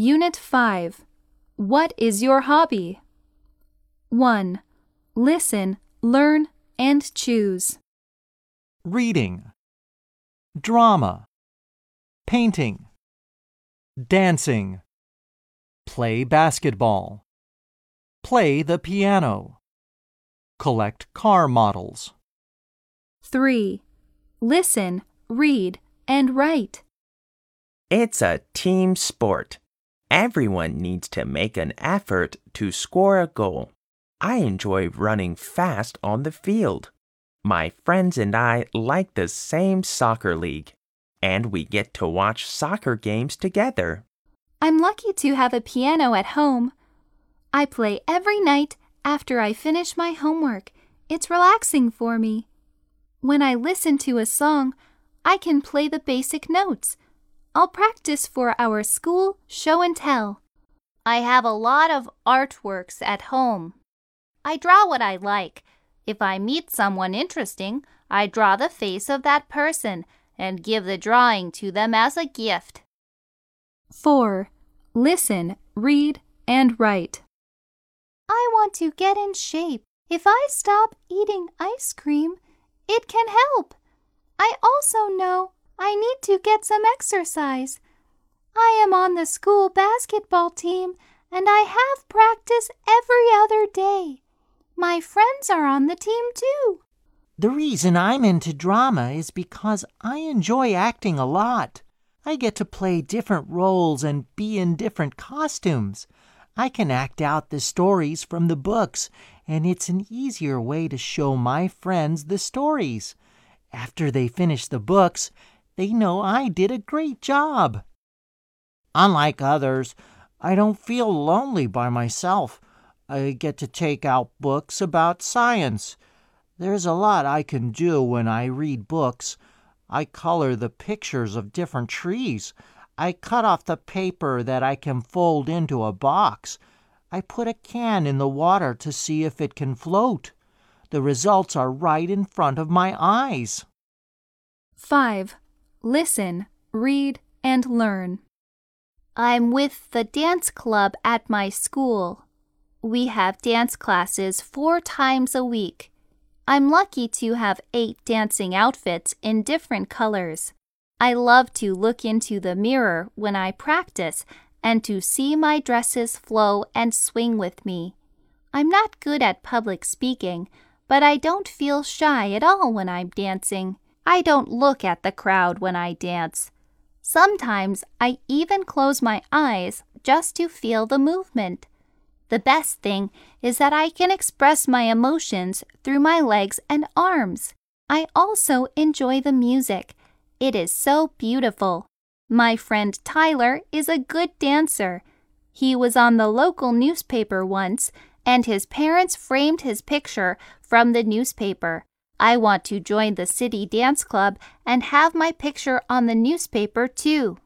Unit 5 What is your hobby? 1. Listen, learn, and choose. reading, drama, painting, dancing, play basketball, play the piano, collect car models, 3. Listen, read, and write. It's a team sport. Everyone needs to make an effort to score a goal. I enjoy running fast on the field. My friends and I like the same soccer league, and we get to watch soccer games together. I'm lucky to have a piano at home. I play every night after I finish my homework. It's relaxing for me. When I listen to a song, I can play the basic notes. I'll practice for our school show and tell. I have a lot of artworks at home. I draw what I like. If I meet someone interesting, I draw the face of that person and give the drawing to them as a gift. 4. Listen, read, and write. I want to get in shape. If I stop eating ice cream, it can help. I also know I need to get some exercise. I am on the school basketball team and I have practice every other day. My friends are on the team too. The reason I'm into drama is because I enjoy acting a lot. I get to play different roles and be in different costumes. I can act out the stories from the books, and it's an easier way to show my friends the stories. After they finish the books, they know I did a great job. Unlike others, I don't feel lonely by myself. I get to take out books about science. There's a lot I can do when I read books. I color the pictures of different trees. I cut off the paper that I can fold into a box. I put a can in the water to see if it can float. The results are right in front of my eyes. 5. Listen, read, and learn. I'm with the dance club at my school. We have dance classes four times a week. I'm lucky to have eight dancing outfits in different colors. I love to look into the mirror when I practice and to see my dresses flow and swing with me. I'm not good at public speaking, but I don't feel shy at all when I'm dancing. I don't look at the crowd when I dance. Sometimes I even close my eyes just to feel the movement. The best thing is that I can express my emotions through my legs and arms. I also enjoy the music. It is so beautiful. My friend Tyler is a good dancer. He was on the local newspaper once, and his parents framed his picture from the newspaper. I want to join the city dance club and have my picture on the newspaper too.